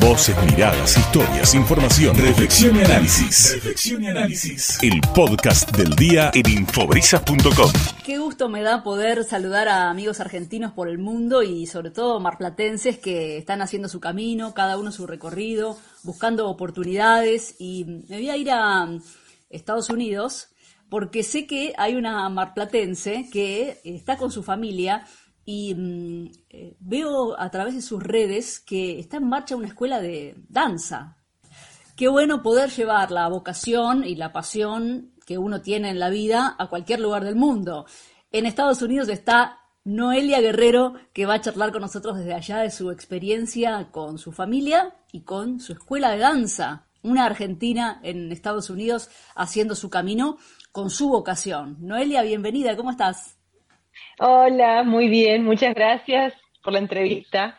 Voces, miradas, historias, información, reflexión y análisis. Reflexión y análisis. El podcast del día en infobrisas.com. Qué gusto me da poder saludar a amigos argentinos por el mundo y sobre todo marplatenses que están haciendo su camino, cada uno su recorrido, buscando oportunidades y me voy a ir a Estados Unidos porque sé que hay una marplatense que está con su familia y mm, eh, veo a través de sus redes que está en marcha una escuela de danza. Qué bueno poder llevar la vocación y la pasión que uno tiene en la vida a cualquier lugar del mundo. En Estados Unidos está Noelia Guerrero, que va a charlar con nosotros desde allá de su experiencia con su familia y con su escuela de danza. Una argentina en Estados Unidos haciendo su camino con su vocación. Noelia, bienvenida, ¿cómo estás? Hola, muy bien, muchas gracias por la entrevista.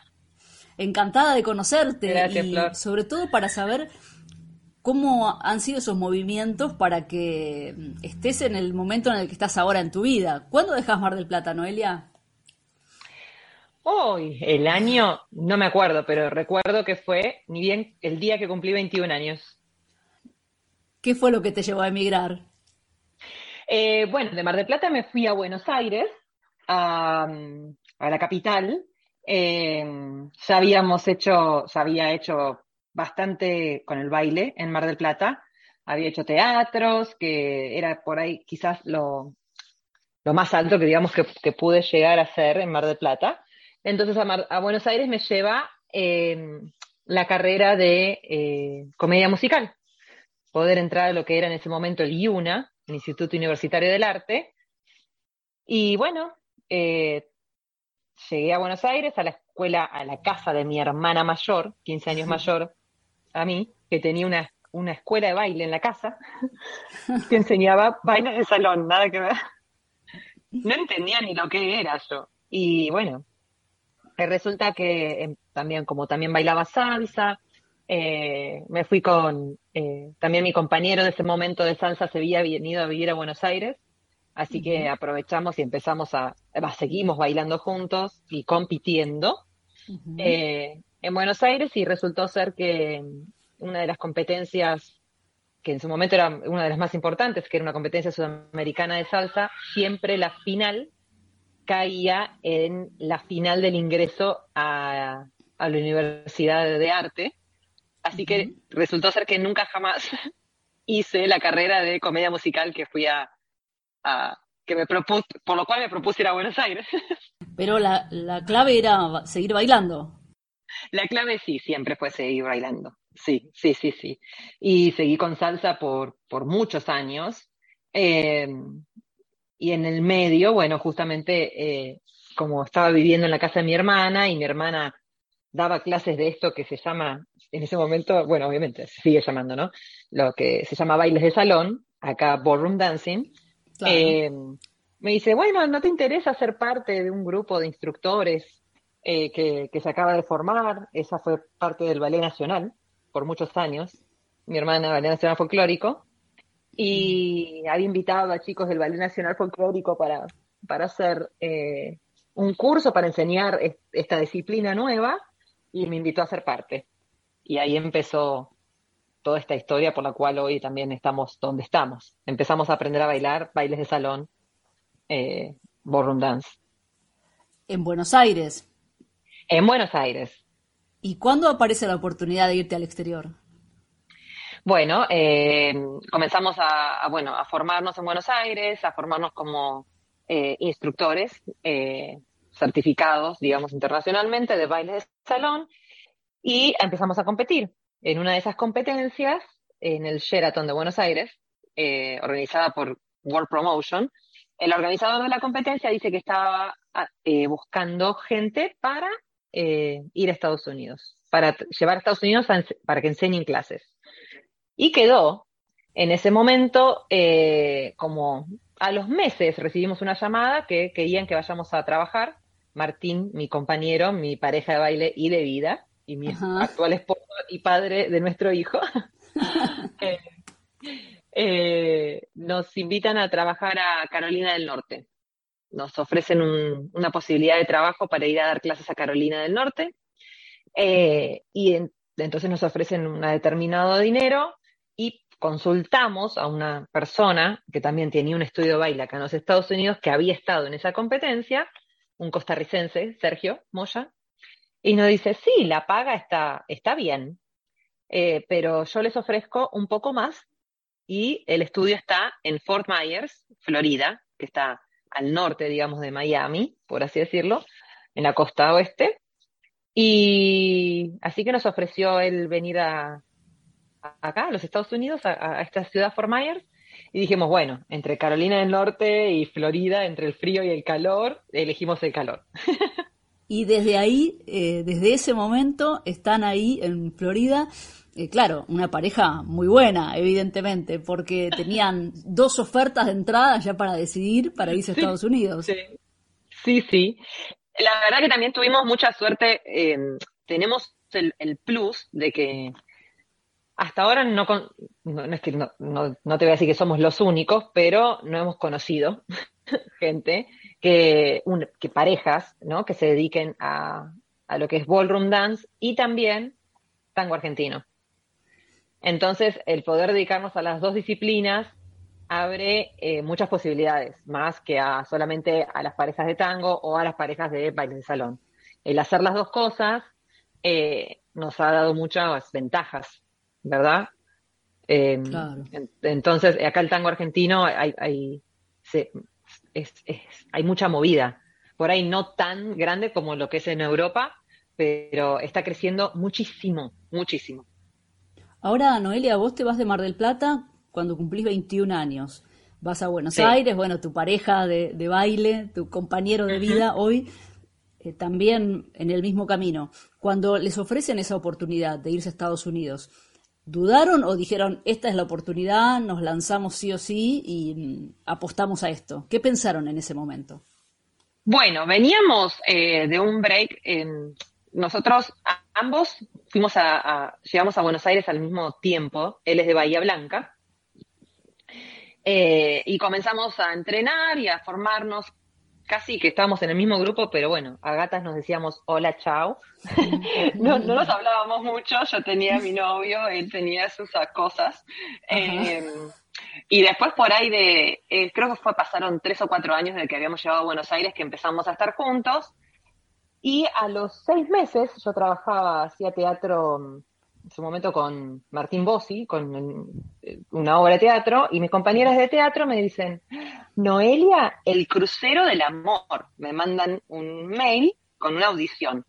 Encantada de conocerte y sobre todo para saber cómo han sido esos movimientos para que estés en el momento en el que estás ahora en tu vida. ¿Cuándo dejas Mar del Plata, Noelia? Hoy, el año, no me acuerdo, pero recuerdo que fue ni bien el día que cumplí 21 años. ¿Qué fue lo que te llevó a emigrar? Eh, bueno, de Mar del Plata me fui a Buenos Aires a, la capital, eh, ya habíamos hecho, ya había hecho bastante con el baile en Mar del Plata, había hecho teatros, que era por ahí quizás lo, lo más alto que digamos que, pude llegar a hacer en Mar del Plata. Entonces a, Buenos Aires me lleva eh, la carrera de eh, comedia musical, poder entrar a lo que era en ese momento el IUNA, el Instituto Universitario del Arte. Y bueno, eh, llegué a Buenos Aires, a la escuela, a la casa de mi hermana mayor, 15 años mayor a mí, que tenía una, una escuela de baile en la casa, que enseñaba baile de salón, nada que ver. No entendía ni lo que era yo. Y bueno, eh, resulta que em, también, como también bailaba salsa, eh, me fui con, también mi compañero de ese momento de salsa se había venido a vivir a Buenos Aires Así que aprovechamos y empezamos a, seguimos bailando juntos y compitiendo eh, en Buenos Aires y resultó ser que una de las competencias que en su momento era una de las más importantes, que era una competencia sudamericana de salsa, siempre la final caía en la final del ingreso a, la Universidad de Arte. Así que resultó ser que nunca jamás hice la carrera de comedia musical que fui a, que me propuse, por lo cual me propuse ir a Buenos Aires. Pero la, clave era seguir bailando. La clave sí, siempre fue seguir bailando. Sí, sí, sí, sí. Y seguí con salsa por, por muchos años. Em, y en el medio, bueno, justamente eh, como estaba viviendo en la casa de mi hermana y mi hermana daba clases de esto que se llama, en ese momento, bueno, obviamente se sigue llamando, ¿no? Lo que se llama bailes de salón, acá ballroom dancing. Eh, me dice, bueno, ¿no te interesa ser parte de un grupo de instructores eh, que, se acaba de formar? Esa fue parte del Ballet Nacional por muchos años, mi hermana Ballet Nacional Folclórico, y había invitado a chicos del Ballet Nacional Folclórico para, para hacer eh, un curso para enseñar esta disciplina nueva y me invitó a ser parte. Y ahí empezó toda esta historia por la cual hoy también estamos donde estamos. Empezamos a aprender a bailar bailes de salón, eh, ballroom dance. En Buenos Aires. En Buenos Aires. ¿Y cuándo aparece la oportunidad de irte al exterior? Bueno, eh, comenzamos a, bueno, a formarnos en Buenos Aires, a formarnos como eh, instructores eh, certificados, digamos, internacionalmente de bailes de salón y empezamos a competir en una de esas competencias, en el Sheraton de Buenos Aires, eh, organizada por World Promotion, el organizador de la competencia dice que estaba ah, eh, buscando gente para eh, ir a Estados Unidos, para llevar a Estados Unidos para que enseñen clases. Y quedó, en ese momento, como a los meses recibimos una llamada que querían que vayamos a trabajar. Martín, mi compañero, mi pareja de baile y de vida, y mi actual esposo y padre de nuestro hijo, eh, eh, nos invitan a trabajar a Carolina del Norte. Nos ofrecen una posibilidad de trabajo para ir a dar clases a Carolina del Norte. Eh, y entonces nos ofrecen un determinado dinero y consultamos a una persona que también tenía un estudio de baile acá en los Estados Unidos que había estado en esa competencia, un costarricense, Sergio Moya, y nos dice, sí, la paga está, está bien, eh, pero yo les ofrezco un poco más y el estudio está en Fort Myers, Florida, que está al norte, digamos, de Miami, por así decirlo, en la costa oeste. Y así que nos ofreció él venir a, acá, a los Estados Unidos, a, esta ciudad Fort Myers, y dijimos, bueno, entre Carolina del Norte y Florida, entre el frío y el calor, elegimos el calor. y desde ahí, eh, desde ese momento, están ahí en Florida. Eh, claro, una pareja muy buena, evidentemente, porque tenían dos ofertas de entrada ya para decidir para irse a Estados Unidos. Sí, sí. sí. La verdad que también tuvimos mucha suerte. Eh, tenemos el, el, plus de que hasta ahora no, no, es que no, no, te voy a decir que somos los únicos, pero no hemos conocido gente que, que parejas, ¿no? Que se dediquen a, a lo que es ballroom dance y también tango argentino. Entonces, el poder dedicarnos a las dos disciplinas abre eh, muchas posibilidades, más que a solamente a las parejas de tango o a las parejas de baile de salón. El hacer las dos cosas eh, nos ha dado muchas ventajas ¿verdad? Em, entonces, acá el tango argentino hay, hay, hay mucha movida. Por ahí no tan grande como lo que es en Europa, pero está creciendo muchísimo, muchísimo. Ahora, Noelia, vos te vas de Mar del Plata cuando cumplís 21 años. Vas a Buenos Aires, bueno, tu pareja de, baile, tu compañero de vida hoy, eh, también en el mismo camino. Cuando les ofrecen esa oportunidad de irse a Estados Unidos, ¿Dudaron o dijeron, esta es la oportunidad, nos lanzamos sí o sí y mm, apostamos a esto? ¿Qué pensaron en ese momento? Bueno, veníamos eh, de un break. nosotros ambos fuimos a, llegamos a Buenos Aires al mismo tiempo. Él es de Bahía Blanca. Eh, y comenzamos a entrenar y a formarnos casi que estábamos en el mismo grupo, pero bueno, a gatas nos decíamos hola, chao. no, no nos hablábamos mucho, yo tenía mi novio, él tenía sus cosas. Em, y después por ahí de, eh, creo que fue, pasaron tres o cuatro años desde que habíamos llegado a Buenos Aires que empezamos a estar juntos. Y a los seis meses yo trabajaba, hacía teatro en su momento con Martín Bossi, con una obra de teatro, y mis compañeras de teatro me dicen, Noelia, el crucero del amor. Me mandan un mail con una audición.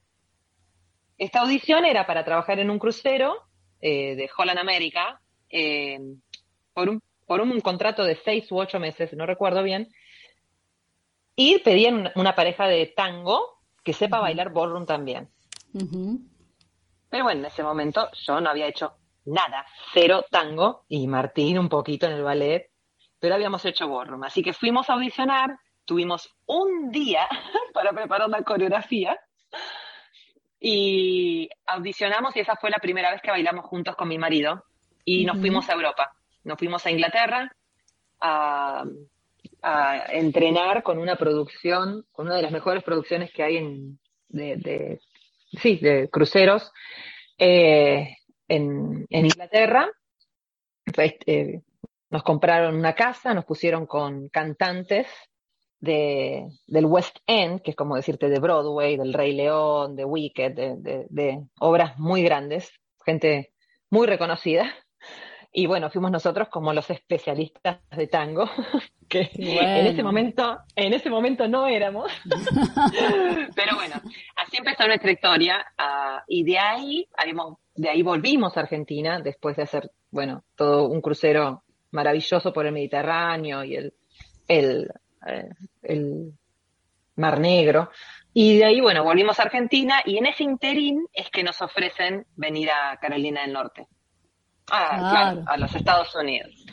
Esta audición era para trabajar en un crucero eh, de Holland America eh, por, un, por un contrato de seis u ocho meses, no recuerdo bien, y pedían una pareja de tango que sepa bailar ballroom también. Pero bueno, en ese momento yo no había hecho nada, cero tango y Martín un poquito en el ballet, pero habíamos hecho ballroom. Así que fuimos a audicionar, tuvimos un día para preparar la coreografía y audicionamos y esa fue la primera vez que bailamos juntos con mi marido y nos fuimos a Europa, nos fuimos a Inglaterra a, entrenar con una producción, con una de las mejores producciones que hay en, de sí, de cruceros eh, en, Inglaterra. Pues, eh, nos compraron una casa, nos pusieron con cantantes de, del West End, que es como decirte de Broadway, del Rey León, de Wicked, de, de obras muy grandes, gente muy reconocida. Y bueno, fuimos nosotros como los especialistas de tango, que en ese momento, en ese momento no éramos. Pero bueno, así empezó nuestra historia. Ah, y de ahí, de ahí volvimos a Argentina, después de hacer, bueno, todo un crucero maravilloso por el Mediterráneo y el, el, eh, el Mar Negro. Y de ahí, bueno, volvimos a Argentina y en ese interín es que nos ofrecen venir a Carolina del Norte. Ah, claro. a los Estados Unidos.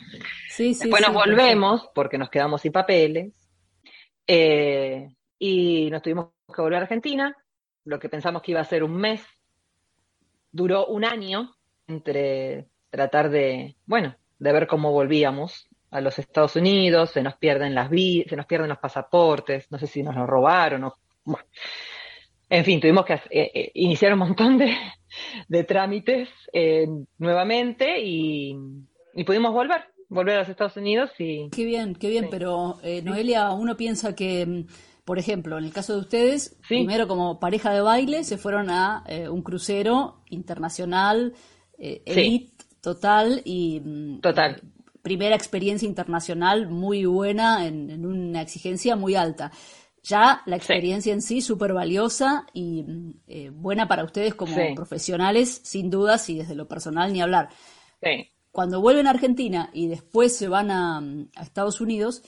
Sí, sí, Después nos volvemos porque nos quedamos sin papeles eh, y nos tuvimos que volver a Argentina. Lo que pensamos que iba a ser un mes duró un año entre tratar de, bueno, de ver cómo volvíamos a los Estados Unidos, se nos pierden las se nos pierden los pasaportes, no sé si nos los robaron o en fin, tuvimos que eh, eh, iniciar un montón de, de trámites eh, nuevamente y, pudimos volver, volver a los Estados Unidos y... Qué bien, qué bien, pero eh, Noelia, uno piensa que, por ejemplo, en el caso de ustedes, primero como pareja de baile se fueron a eh, un crucero internacional, elite, total y... Mm, total. primera experiencia internacional muy buena en, en una exigencia muy alta. Ya la experiencia en sí súper valiosa y eh, buena para ustedes como profesionales, sin dudas, y desde lo personal ni hablar. Cuando vuelven a Argentina y después se van a, Estados Unidos,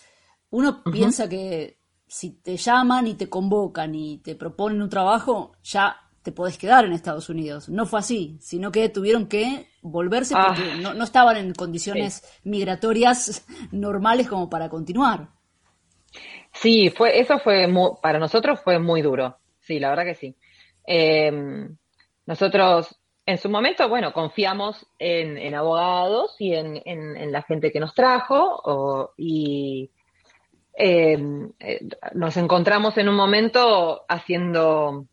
uno piensa que si te llaman y te convocan y te proponen un trabajo, ya te podés quedar en Estados Unidos. No fue así, sino que tuvieron que volverse porque ah. no, estaban en condiciones migratorias normales como para continuar. Sí, fue, eso fue para nosotros fue muy duro. Sí, la verdad que sí. Em, nosotros en su momento, bueno, confiamos en, abogados y en, la gente que nos trajo y em, eh, nos encontramos en un momento haciendo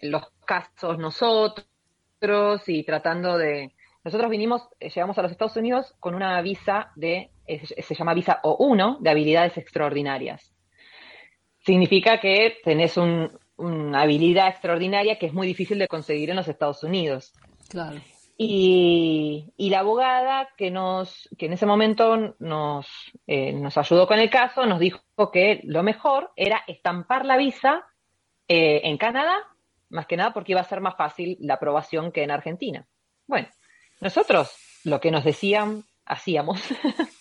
los casos nosotros y tratando de... Nosotros vinimos, eh, llegamos a los Estados Unidos con una visa de, se llama visa O1, de habilidades extraordinarias significa que tenés una habilidad extraordinaria que es muy difícil de conseguir en los Estados Unidos. Claro. Y, la abogada que nos, que en ese momento nos, eh, nos ayudó con el caso, nos dijo que lo mejor era estampar la visa eh, en Canadá, más que nada porque iba a ser más fácil la aprobación que en Argentina. Bueno, nosotros lo que nos decían, hacíamos,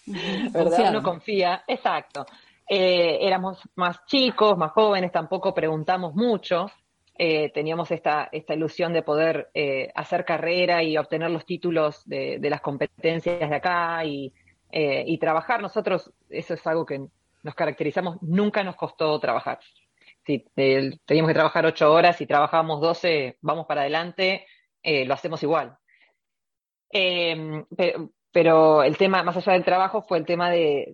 ¿verdad? Uno confía, exacto. Eh, éramos más chicos, más jóvenes, tampoco preguntamos mucho. Eh, teníamos esta, esta ilusión de poder eh, hacer carrera y obtener los títulos de, las competencias de acá y, y, trabajar. Nosotros, eso es algo que nos caracterizamos, nunca nos costó trabajar. Si teníamos que trabajar ocho horas y trabajábamos doce, vamos para adelante, lo hacemos igual. Pero, pero, el tema, más allá del trabajo, fue el tema de,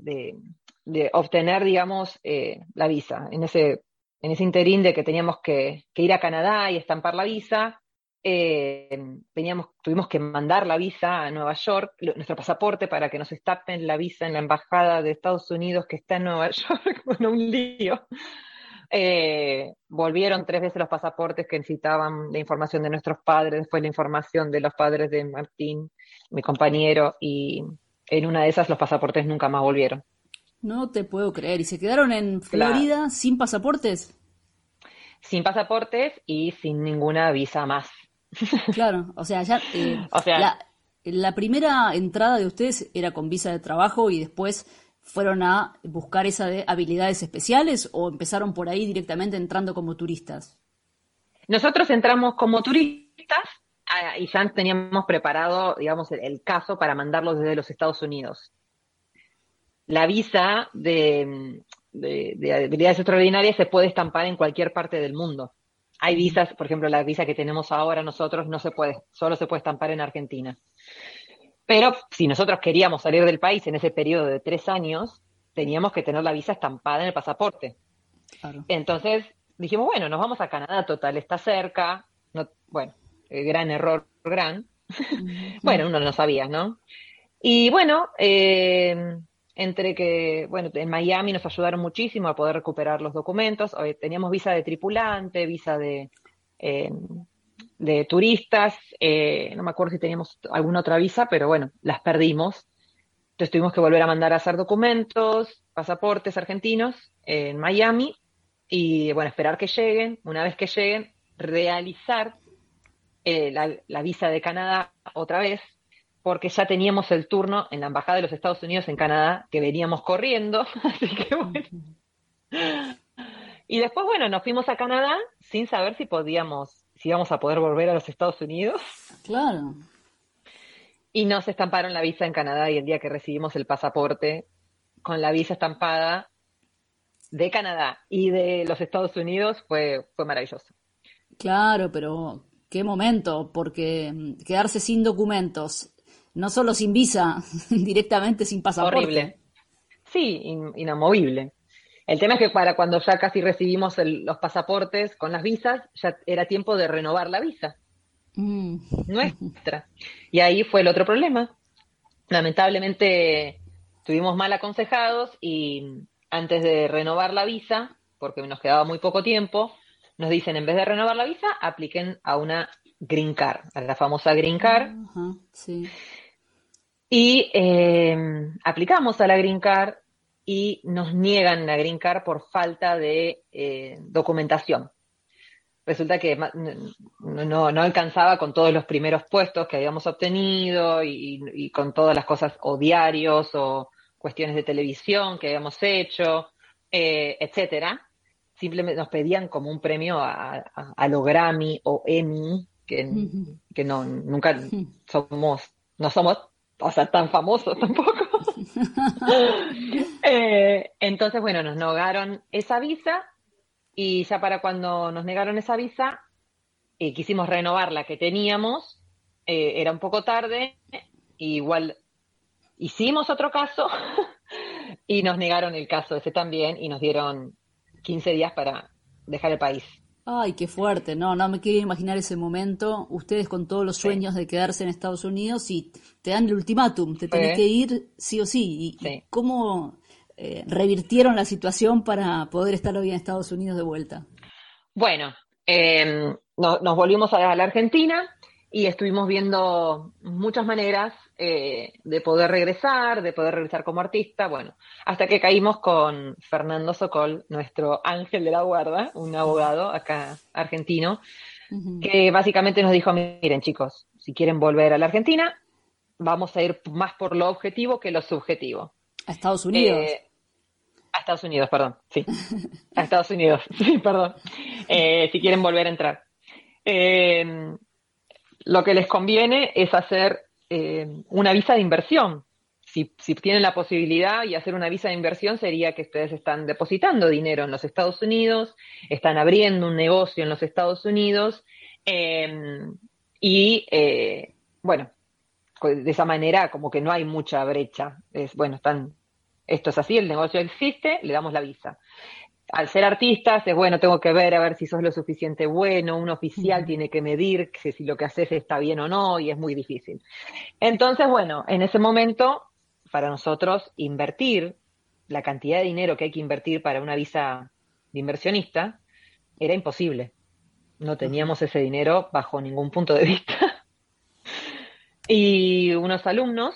de obtener, digamos, eh, la visa. En ese, en ese interín de que teníamos que, ir a Canadá y estampar la visa, eh, teníamos, tuvimos que mandar la visa a Nueva York, nuestro pasaporte para que nos estampen la visa en la embajada de Estados Unidos que está en Nueva York, bueno, un lío. Eh, volvieron tres veces los pasaportes que necesitaban la información de nuestros padres, después la información de los padres de Martín, mi compañero, y en una de esas los pasaportes nunca más volvieron. No te puedo creer. ¿Y se quedaron en Florida sin pasaportes? Sin pasaportes y sin ninguna visa más. Claro, o sea, ya. Eh, o sea, la, primera entrada de ustedes era con visa de trabajo y después fueron a buscar esa de habilidades especiales o empezaron por ahí directamente entrando como turistas? Nosotros entramos como turistas ah, y ya teníamos preparado, digamos, el, caso para mandarlo desde los Estados Unidos la visa de, habilidades extraordinarias se puede estampar en cualquier parte del mundo. Hay visas, por ejemplo, la visa que tenemos ahora nosotros no se puede, solo se puede estampar en Argentina. Pero si nosotros queríamos salir del país en ese periodo de tres años, teníamos que tener la visa estampada en el pasaporte. Entonces dijimos, bueno, nos vamos a Canadá, total, está cerca. No, bueno, gran error, gran. bueno, uno no sabía, ¿no? Y bueno, eh, entre que, bueno, en Miami nos ayudaron muchísimo a poder recuperar los documentos. Teníamos visa de tripulante, visa de, em, de turistas, eh, no me acuerdo si teníamos alguna otra visa, pero bueno, las perdimos. Entonces tuvimos que volver a mandar a hacer documentos, pasaportes argentinos en Miami y, bueno, esperar que lleguen. Una vez que lleguen, realizar eh, la visa de Canadá otra vez porque ya teníamos el turno en la Embajada de los Estados Unidos en Canadá, que veníamos corriendo, así que bueno. Y después, bueno, nos fuimos a Canadá sin saber si podíamos, si íbamos a poder volver a los Estados Unidos. Claro. Y nos estamparon la visa en Canadá y el día que recibimos el pasaporte con la visa estampada de Canadá y de los Estados Unidos fue, fue maravilloso. Claro, pero qué momento, porque mm, quedarse sin documentos no solo sin visa, directamente sin pasaporte. Horrible. Sí, inamovible. El tema es que para cuando ya casi recibimos los pasaportes con las visas, ya era tiempo de renovar la visa. mm. nuestra. Y ahí fue el otro problema. Lamentablemente estuvimos mal aconsejados y antes de renovar la visa, porque nos quedaba muy poco tiempo, nos dicen en vez de renovar la visa, apliquen a una Green Card, a la famosa Green Card. Y em, aplicamos a la Green Card y nos niegan la Green Card por falta de eh, documentación. Resulta que no, alcanzaba con todos los primeros puestos que habíamos obtenido y, con todas las cosas o diarios o cuestiones de televisión que habíamos hecho, eh, etcétera. Simplemente nos pedían como un premio a, a, a lo Grammy o Emmy, que, que no, nunca somos, no somos, o sea, tan famosos tampoco. Eh, entonces, bueno, nos negaron esa visa y ya para cuando nos negaron esa visa, y quisimos renovar la que teníamos, eh, era un poco tarde, igual hicimos otro caso y nos negaron el caso ese también y nos dieron 15 días para dejar el país. Ay, qué fuerte, no, no me quiero imaginar ese momento, ustedes con todos los sueños de quedarse en Estados Unidos y te dan el ultimátum, te tenés que ir sí o sí. ¿Y cómo eh, revirtieron la situación para poder estar hoy en Estados Unidos de vuelta? Bueno, em, nos volvimos a la Argentina y estuvimos viendo muchas maneras eh, de poder regresar, de poder regresar como artista, bueno, hasta que caímos con Fernando Sokol, nuestro ángel de la guarda, un abogado acá argentino, que básicamente nos dijo, miren chicos, si quieren volver a la Argentina, vamos a ir más por lo objetivo que lo subjetivo. A Estados Unidos. Eh, a Estados Unidos, perdón, sí. A Estados Unidos, sí, perdón. Eh, si quieren volver a entrar. Lo que les conviene es hacer eh, una visa de inversión. Si, si, tienen la posibilidad y hacer una visa de inversión sería que ustedes están depositando dinero en los Estados Unidos, están abriendo un negocio en los Estados Unidos em, y, eh, bueno, de esa manera como que no hay mucha brecha. Es, bueno, están, esto es así, el negocio existe, le damos la visa al ser artistas es bueno, tengo que ver a ver si sos lo suficiente bueno, un oficial tiene que medir si lo que haces está bien o no y es muy difícil. Entonces, bueno, en ese momento, para nosotros, invertir la cantidad de dinero que hay que invertir para una visa de inversionista era imposible. No teníamos ese dinero bajo ningún punto de vista. y unos alumnos,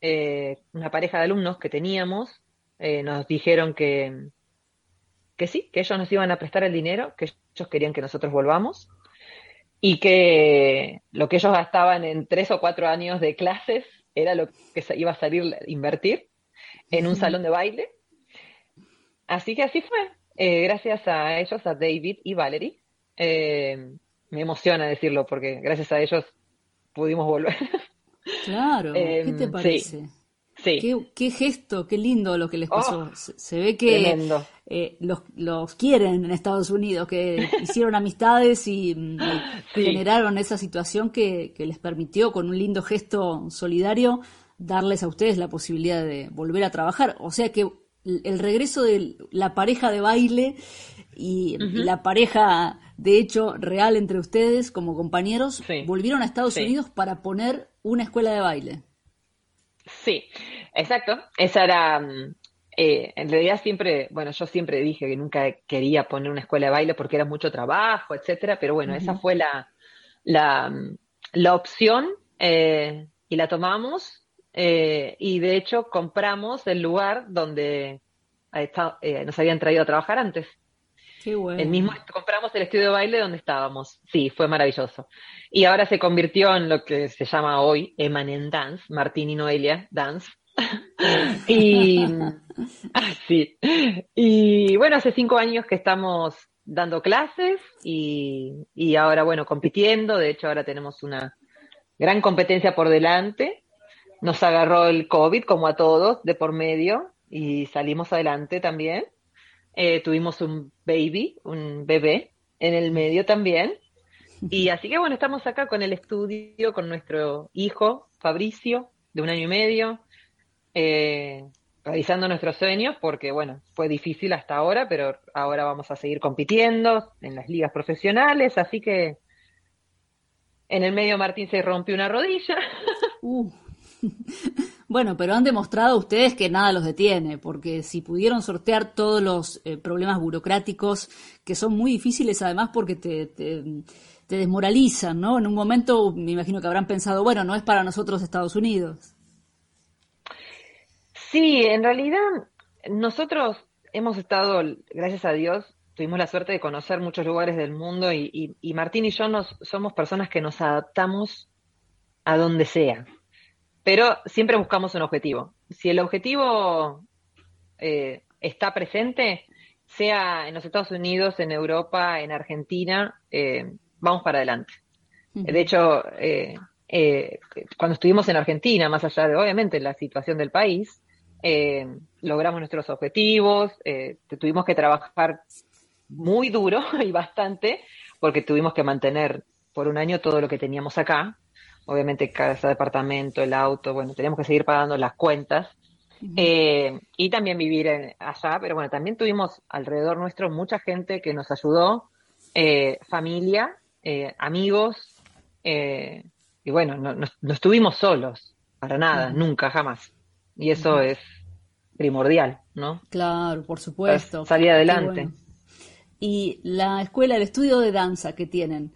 eh, una pareja de alumnos que teníamos, eh, nos dijeron que que sí, que ellos nos iban a prestar el dinero, que ellos querían que nosotros volvamos y que lo que ellos gastaban en tres o cuatro años de clases era lo que se iba a salir a invertir en un salón de baile. Así que así fue. Eh, gracias a ellos, a David y Valerie. Eh, me emociona decirlo porque gracias a ellos pudimos volver. Claro, ¿qué te eh, Qué, gesto, qué lindo lo que les pasó. Oh, se, ve que eh, los, quieren en Estados Unidos, que hicieron amistades y, mm, generaron esa situación que, les permitió, con un lindo gesto solidario, darles a ustedes la posibilidad de volver a trabajar. O sea que el regreso de la pareja de baile y, la pareja de hecho real entre ustedes como compañeros volvieron a Estados Unidos para poner una escuela de baile. Sí, exacto. Esa era, mm, eh, en realidad siempre, bueno, yo siempre dije que nunca quería poner una escuela de baile porque era mucho trabajo, etcétera, pero bueno, esa fue la, la, mm, la opción eh, y la tomamos eh, y de hecho compramos el lugar donde nos habían traído a trabajar antes. El mismo, compramos el estudio de baile donde estábamos. Sí, fue maravilloso. Y ahora se convirtió en lo que se llama hoy Emanen Dance, Martín y Noelia Dance. y así. Ah, y bueno, hace cinco años que estamos dando clases y, y ahora, bueno, compitiendo. De hecho, ahora tenemos una gran competencia por delante. Nos agarró el COVID, como a todos, de por medio, y salimos adelante también. Eh, tuvimos un baby, un bebé en el medio también. Y así que bueno, estamos acá con el estudio, con nuestro hijo, Fabricio, de un año y medio, eh, realizando nuestros sueños, porque bueno, fue difícil hasta ahora, pero ahora vamos a seguir compitiendo en las ligas profesionales, así que En el medio Martín se rompió una rodilla. Uh. Bueno, pero han demostrado ustedes que nada los detiene, porque si pudieron sortear todos los eh, problemas burocráticos, que son muy difíciles además porque te, te, desmoralizan, ¿no? En un momento me imagino que habrán pensado, bueno, no es para nosotros Estados Unidos. Sí, en realidad nosotros hemos estado, gracias a Dios, tuvimos la suerte de conocer muchos lugares del mundo y, y, Martín y yo nos, somos personas que nos adaptamos a donde sea pero siempre buscamos un objetivo. Si el objetivo eh, está presente, sea en los Estados Unidos, en Europa, en Argentina, eh, vamos para adelante. De hecho, eh, cuando estuvimos en Argentina, más allá de obviamente la situación del país, logramos nuestros objetivos, tuvimos que trabajar muy duro y bastante, porque tuvimos que mantener por un año todo lo que teníamos acá, obviamente casa, departamento, el auto, bueno, teníamos que seguir pagando las cuentas. Eh, y también vivir allá, pero bueno, también tuvimos alrededor nuestro mucha gente que nos ayudó, eh, familia, eh, amigos, y bueno, no, no, estuvimos solos, para nada, nunca, jamás. Y eso es primordial, ¿no? Claro, por supuesto. salir adelante. Y la escuela, el estudio de danza que tienen,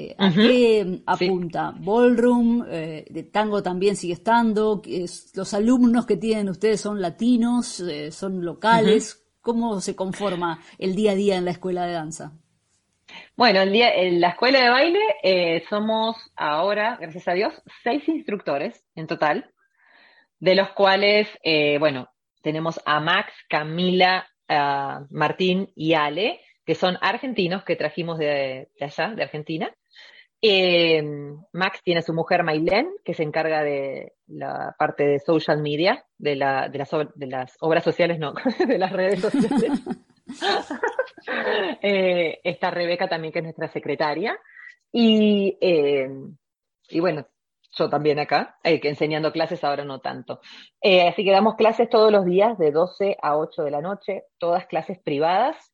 eh, ¿A qué apunta? ¿Ballroom? Eh, ¿De tango también sigue estando? ¿Los alumnos que tienen ustedes son latinos? Eh, ¿Son locales? ¿Cómo se conforma el día a día en la escuela de danza? Bueno, el día, en la escuela de baile somos ahora, gracias a Dios, seis instructores en total, de los cuales, bueno, tenemos a Max, Camila, Martín y Ale, que son argentinos que trajimos de, allá, de Argentina. Eh, Max tiene a su mujer Mailén, que se encarga de la parte de social media, de, la, de, las, de las obras sociales, no, de las redes sociales. eh, está Rebeca también, que es nuestra secretaria. Y, eh, y bueno, yo también acá, eh, que enseñando clases ahora no tanto. así que damos clases todos los días de 12 a 8 de la noche, todas clases privadas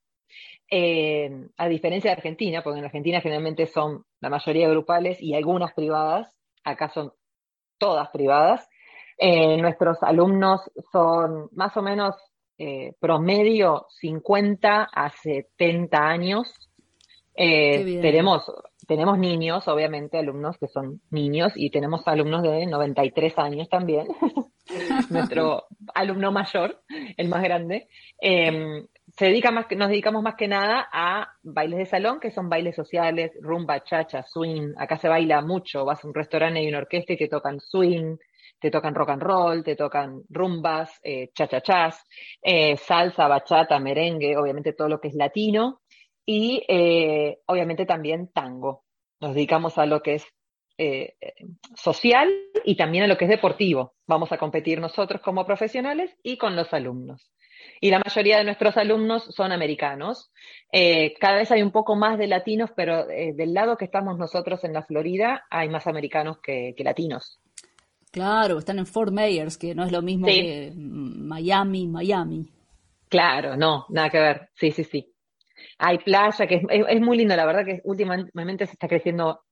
eh, a diferencia de Argentina, porque en Argentina generalmente son la mayoría grupales y algunas privadas, acá son todas privadas. Eh, nuestros alumnos son más o menos eh, promedio 50 a 70 años. tenemos, tenemos niños, obviamente, alumnos que son niños, y tenemos alumnos de 93 años también. Nuestro alumno mayor, el más grande se dedica más, nos dedicamos más que nada a bailes de salón, que son bailes sociales, rumba, chacha, swing. Acá se baila mucho. Vas a un restaurante y una orquesta y te tocan swing, te tocan rock and roll, te tocan rumbas, eh, cha-cha-chas, eh, salsa, bachata, merengue, obviamente todo lo que es latino. Y eh, obviamente también tango. Nos dedicamos a lo que es eh, social y también a lo que es deportivo. Vamos a competir nosotros como profesionales y con los alumnos y la mayoría de nuestros alumnos son americanos. Eh, cada vez hay un poco más de latinos, pero eh, del lado que estamos nosotros en la Florida hay más americanos que, latinos. Claro, están en Fort Myers, que no es lo mismo que Miami, Miami. Claro, no, nada que ver. Sí, sí, sí. Hay playa, que es, muy lindo, la verdad que últimamente se está creciendo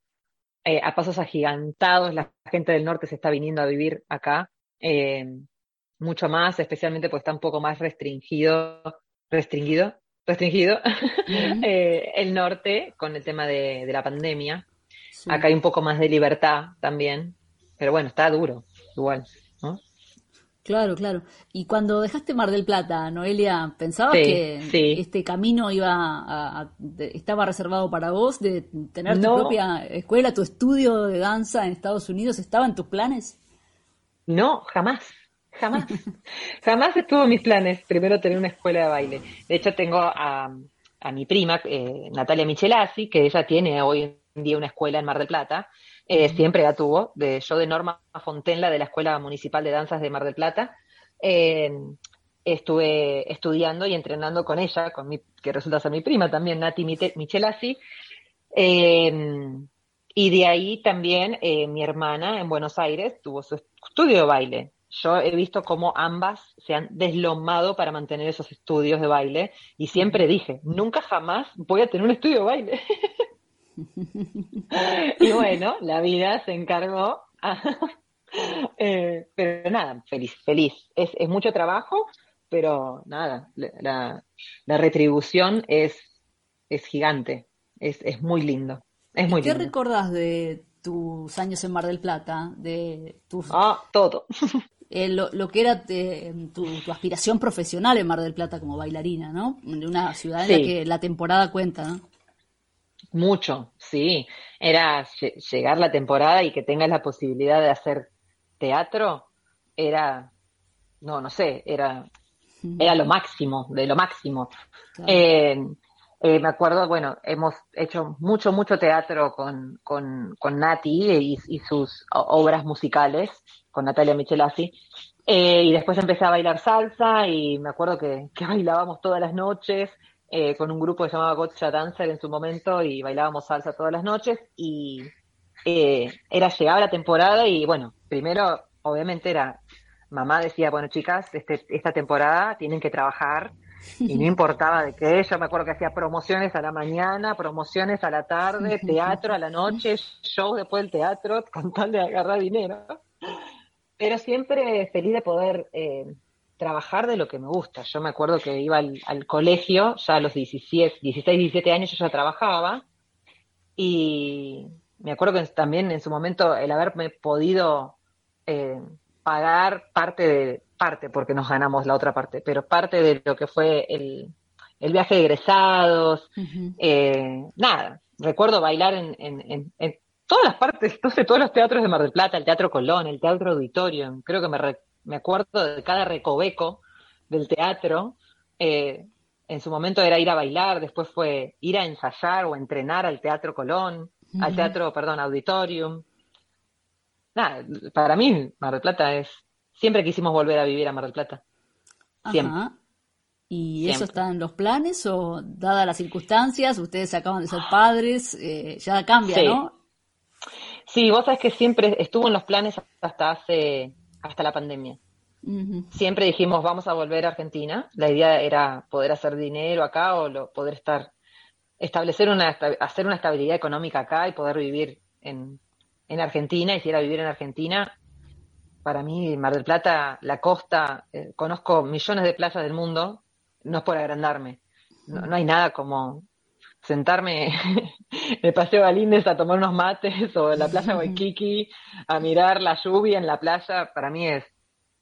eh, a pasos agigantados, la gente del norte se está viniendo a vivir acá mucho más, especialmente porque está un poco más restringido, restringido, restringido eh, el norte con el tema de, la pandemia. Acá hay un poco más de libertad también, pero bueno, está duro, igual, ¿no? Claro, claro. Y cuando dejaste Mar del Plata, Noelia, ¿pensabas que este camino iba a, estaba reservado para vos de tener tu propia escuela, tu estudio de danza en Estados Unidos? ¿Estaba en tus planes? No, jamás. Jamás. Jamás estuvo en mis planes primero tener una escuela de baile. De hecho, tengo a, mi prima, eh, Natalia Michelazzi, que ella tiene hoy en día una escuela en Mar del Plata. Eh, siempre la tuvo. De, yo de Norma Fontenla, de la Escuela Municipal de Danzas de Mar del Plata. Eh, estuve estudiando y entrenando con ella, con mi, que resulta ser mi prima también, Nati Michelazzi. y de ahí también mi hermana en Buenos Aires tuvo su estudio de baile yo he visto cómo ambas se han deslomado para mantener esos estudios de baile y siempre dije, nunca jamás voy a tener un estudio de baile. y bueno, la vida se encargó. Eh, pero nada, feliz, feliz. Es, es mucho trabajo, pero nada, la, la retribución es, es gigante, es, es muy lindo. Es muy ¿Qué recordás de tus años en Mar del Plata? De tus... Ah, todo. Eh, lo, lo, que era eh, tu, tu, aspiración profesional en Mar del Plata como bailarina, ¿no? De una ciudad en la que la temporada cuenta, ¿no? Mucho, sí. Era llegar la temporada y que tengas la posibilidad de hacer teatro, era, no, no sé, era, era lo máximo, de lo máximo. Claro. Eh, eh, me acuerdo, bueno, hemos hecho mucho, mucho teatro con, con, con Nati y, sus obras musicales, con Natalia Michelazzi. Eh, y después empecé a bailar salsa y me acuerdo que, que bailábamos todas las noches eh, con un grupo que se llamaba Gotcha Dancer en su momento y bailábamos salsa todas las noches y eh, era llegaba la temporada y bueno, primero obviamente era, mamá decía, bueno chicas, este, esta temporada tienen que trabajar y no importaba de qué, yo me acuerdo que hacía promociones a la mañana, promociones a la tarde, teatro a la noche, show después del teatro, con tal de agarrar dinero. Pero siempre feliz de poder eh, trabajar de lo que me gusta. Yo me acuerdo que iba al, al, colegio, ya a los 17, 16, 17 años yo ya trabajaba, y me acuerdo que también en su momento el haberme podido eh, pagar parte de, parte, porque nos ganamos la otra parte, pero parte de lo que fue el, el viaje de egresados, uh -huh. eh, nada, recuerdo bailar en, en, en, todas las partes, entonces todos los teatros de Mar del Plata, el Teatro Colón, el Teatro Auditorium, creo que me, re, me acuerdo de cada recoveco del teatro, eh, en su momento era ir a bailar, después fue ir a ensayar o entrenar al Teatro Colón, uh -huh. al Teatro, perdón, Auditorium. Nada, para mí Mar del Plata es siempre quisimos volver a vivir a Mar del Plata. Siempre. Ajá. ¿Y siempre. eso está en los planes o, dadas las circunstancias, ustedes acaban de ser padres, eh, ya cambia, sí. ¿no? Sí, vos sabés que siempre estuvo en los planes hasta hace, hasta la pandemia. Uh -huh. Siempre dijimos, vamos a volver a Argentina. La idea era poder hacer dinero acá o lo, poder estar, establecer una, hacer una estabilidad económica acá y poder vivir en, en Argentina. Y si era vivir en Argentina, para mí, Mar del Plata, la costa, eh, conozco millones de playas del mundo, no es por agrandarme. No, no hay nada como sentarme en el Paseo Galíndez a tomar unos mates o en la playa Waikiki a mirar la lluvia en la playa. Para mí es,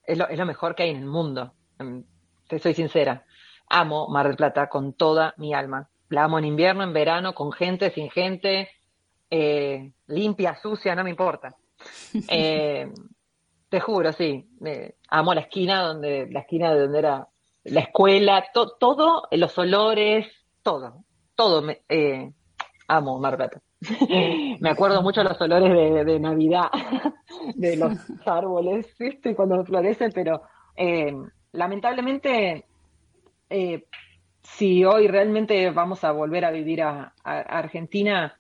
es, lo, es lo mejor que hay en el mundo. Em, te soy sincera. Amo Mar del Plata con toda mi alma. La amo en invierno, en verano, con gente, sin gente, eh, limpia, sucia, no me importa. Eh, te juro, sí. Eh, amo la esquina donde, la esquina de donde era la escuela, to, todo, los olores, todo, todo. Me, eh, amo Mar Plata. me acuerdo mucho los olores de, de Navidad, de los árboles, ¿viste? Cuando florecen, pero eh, lamentablemente, eh, si hoy realmente vamos a volver a vivir a, a Argentina,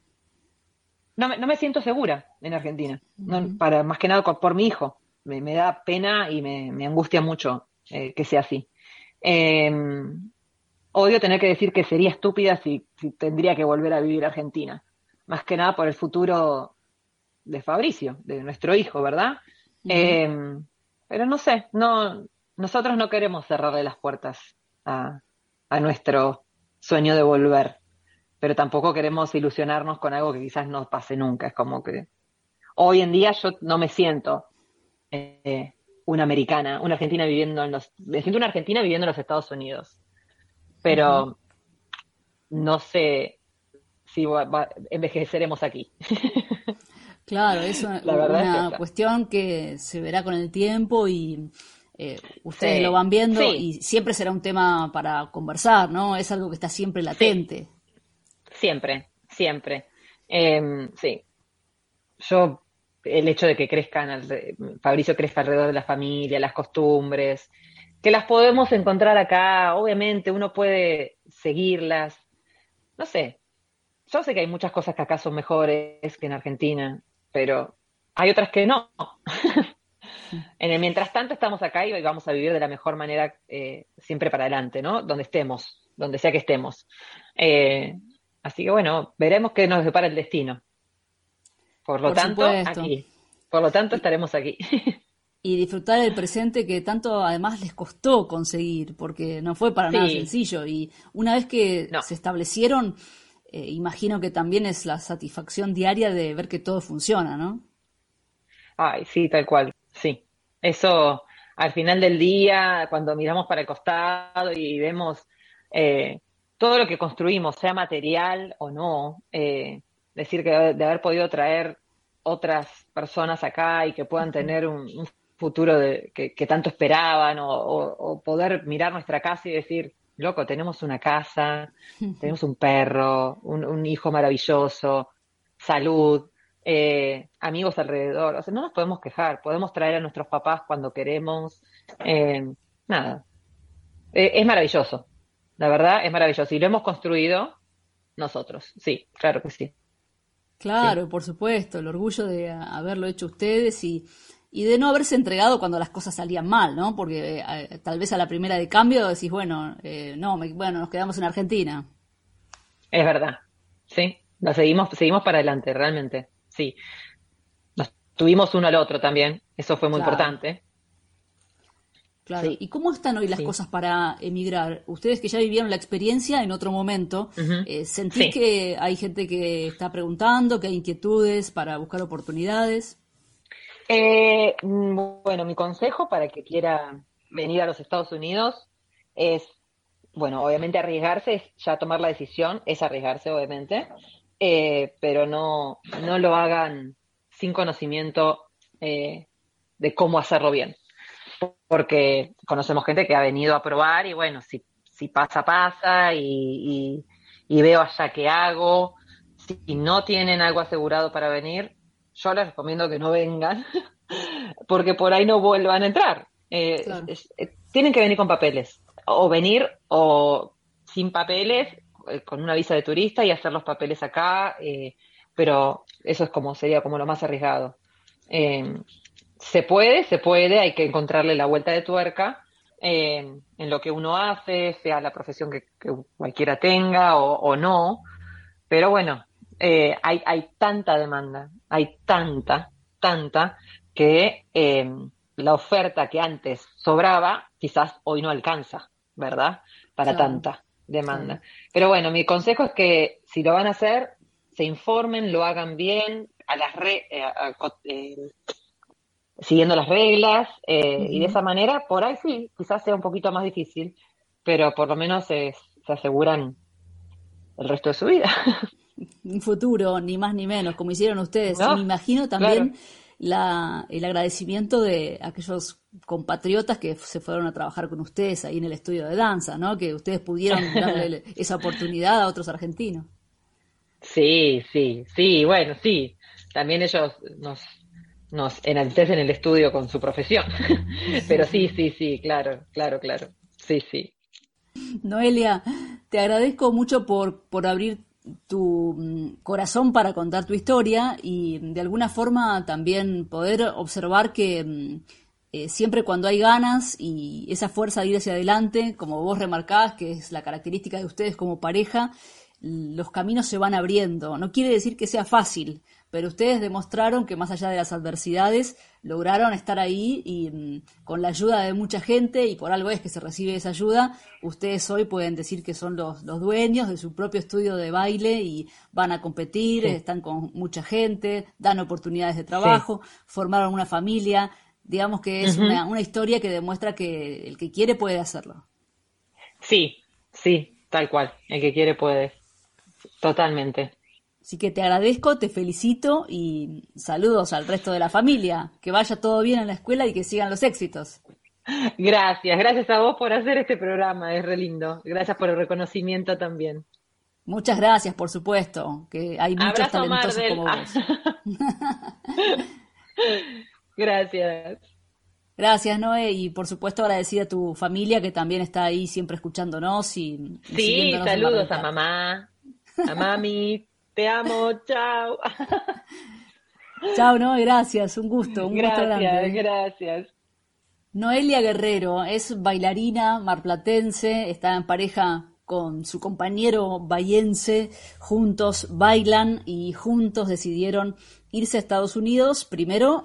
no me, no me, siento segura en Argentina, no, para, más que nada por mi hijo me, me da pena y me, me angustia mucho eh, que sea así. Eh, odio tener que decir que sería estúpida si, si, tendría que volver a vivir a Argentina. Más que nada por el futuro de Fabricio, de nuestro hijo, ¿verdad? Uh -huh. eh, pero no sé, no, nosotros no queremos cerrarle las puertas a, a nuestro sueño de volver, pero tampoco queremos ilusionarnos con algo que quizás no pase nunca. Es como que hoy en día yo no me siento eh, una americana, una argentina viviendo en los, me siento una argentina viviendo en los Estados Unidos, pero uh -huh. no sé si va, va, envejeceremos aquí. Claro, es una, una es que cuestión que se verá con el tiempo y eh, ustedes sí, lo van viendo sí. y siempre será un tema para conversar, ¿no? Es algo que está siempre latente. Sí. Siempre, siempre. Eh, sí. Yo el hecho de que crezcan, Fabricio crezca alrededor de la familia, las costumbres, que las podemos encontrar acá, obviamente uno puede seguirlas, no sé, yo sé que hay muchas cosas que acá son mejores que en Argentina, pero hay otras que no. en el mientras tanto estamos acá y vamos a vivir de la mejor manera eh, siempre para adelante, ¿no? Donde estemos, donde sea que estemos. Eh, Así que bueno, veremos qué nos depara el destino. Por lo tanto, aquí. Por lo tanto, estaremos aquí. y disfrutar el presente que tanto además les costó conseguir, porque no fue para nada sencillo. Y una vez que se establecieron, eh, imagino que también es la satisfacción diaria de ver que todo funciona, ¿no? Ay, sí, tal cual, sí. Eso, al final del día, cuando miramos para el costado y vemos eh, todo lo que construimos, sea material o no, eh, decir que de haber podido traer otras personas acá y que puedan tener un, futuro de, que, tanto esperaban o, poder mirar nuestra casa y decir, loco, tenemos una casa, tenemos un perro, un, hijo maravilloso, salud, eh, amigos alrededor. O sea, no nos podemos quejar, podemos traer a nuestros papás cuando queremos. Eh, nada, eh, es maravilloso, la verdad es maravilloso. Y lo hemos construido nosotros, sí, claro que sí. Claro, por supuesto, el orgullo de haberlo hecho ustedes y, y de no haberse entregado cuando las cosas salían mal, ¿no? Porque eh, tal vez a la primera de cambio decís, bueno, eh, no, bueno, nos quedamos en Argentina. Es verdad, sí, nos seguimos, seguimos para adelante, realmente, sí. Nos tuvimos uno al otro también, eso fue muy importante. Claro. ¿Y cómo están hoy las cosas para emigrar? Ustedes que ya vivieron la experiencia en otro momento, eh, ¿sentís que hay gente que está preguntando, que hay inquietudes para buscar oportunidades? Eh, bueno, mi consejo para que quiera venir a los Estados Unidos es, bueno, obviamente arriesgarse, es ya tomar la decisión, es arriesgarse, obviamente, eh, pero no, no lo hagan sin conocimiento de cómo hacerlo bien porque conocemos gente que ha venido a probar y bueno, si, si pasa, pasa y, veo allá qué hago. Si no tienen algo asegurado para venir, yo les recomiendo que no vengan, porque por ahí no vuelvan a entrar. Eh, eh, tienen que venir con papeles, o venir o sin papeles, eh, con una visa de turista y hacer los papeles acá, pero eso es como sería como lo más arriesgado se puede, se puede, hay que encontrarle la vuelta de tuerca eh, en lo que uno hace, sea la profesión que, cualquiera tenga o, no, pero bueno, eh, hay, hay tanta demanda, hay tanta, tanta, que eh, la oferta que antes sobraba, quizás hoy no alcanza, ¿verdad? Para tanta demanda. Pero bueno, mi consejo es que si lo van a hacer, se informen, lo hagan bien, a las re, siguiendo las reglas eh, y de esa manera, por ahí sí, quizás sea un poquito más difícil, pero por lo menos se, aseguran el resto de su vida. Un futuro, ni más ni menos, como hicieron ustedes. me imagino también la, el agradecimiento de aquellos compatriotas que se fueron a trabajar con ustedes ahí en el estudio de danza, ¿no? Que ustedes pudieron darle esa oportunidad a otros argentinos. Sí, sí, sí, bueno, sí. También ellos nos, nos enaltecen el estudio con su profesión. Pero sí, sí, sí, claro, claro, claro. Sí, sí. Noelia, te agradezco mucho por, por abrir tu mm, corazón para contar tu historia y de alguna forma también poder observar que mm, eh, siempre cuando hay ganas y esa fuerza de ir hacia adelante, como vos remarcabas, que es la característica de ustedes como pareja, los caminos se van abriendo. No quiere decir que sea fácil, pero ustedes demostraron que más allá de las adversidades lograron estar ahí y mm, con la ayuda de mucha gente y por algo es que se recibe esa ayuda, ustedes hoy pueden decir que son los, dueños de su propio estudio de baile y van a competir, están con mucha gente, dan oportunidades de trabajo, formaron una familia, digamos que es una, una historia que demuestra que el que quiere puede hacerlo. Sí, sí, tal cual, el que quiere puede, totalmente. Así que te agradezco, te felicito y saludos al resto de la familia. Que vaya todo bien en la escuela y que sigan los éxitos. Gracias, gracias a vos por hacer este programa, es re lindo. Gracias por el reconocimiento también. Muchas gracias, por supuesto, que hay muchos talentosos como vos. gracias. Gracias, Noé, y por supuesto agradecida a tu familia que también está ahí siempre escuchándonos y, Sí, saludos a mamá, a mami, te amo, chao. Chao, no, gracias, un gusto, un gracias, gusto grande. Gracias. Noelia Guerrero es bailarina marplatense, está en pareja con su compañero bayense, juntos bailan y juntos decidieron irse a Estados Unidos, primero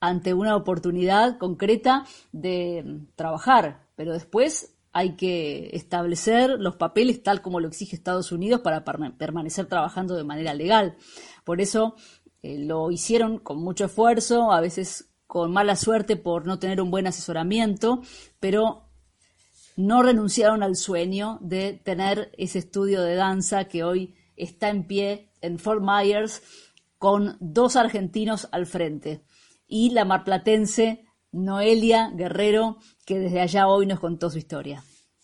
ante una oportunidad concreta de trabajar, pero después hay que establecer los papeles tal como lo exige Estados Unidos para permanecer trabajando de manera legal. Por eso eh, lo hicieron con mucho esfuerzo, a veces con mala suerte por no tener un buen asesoramiento, pero no renunciaron al sueño de tener ese estudio de danza que hoy está en pie en Fort Myers con dos argentinos al frente y la marplatense Noelia Guerrero, que desde allá hoy nos contó su historia.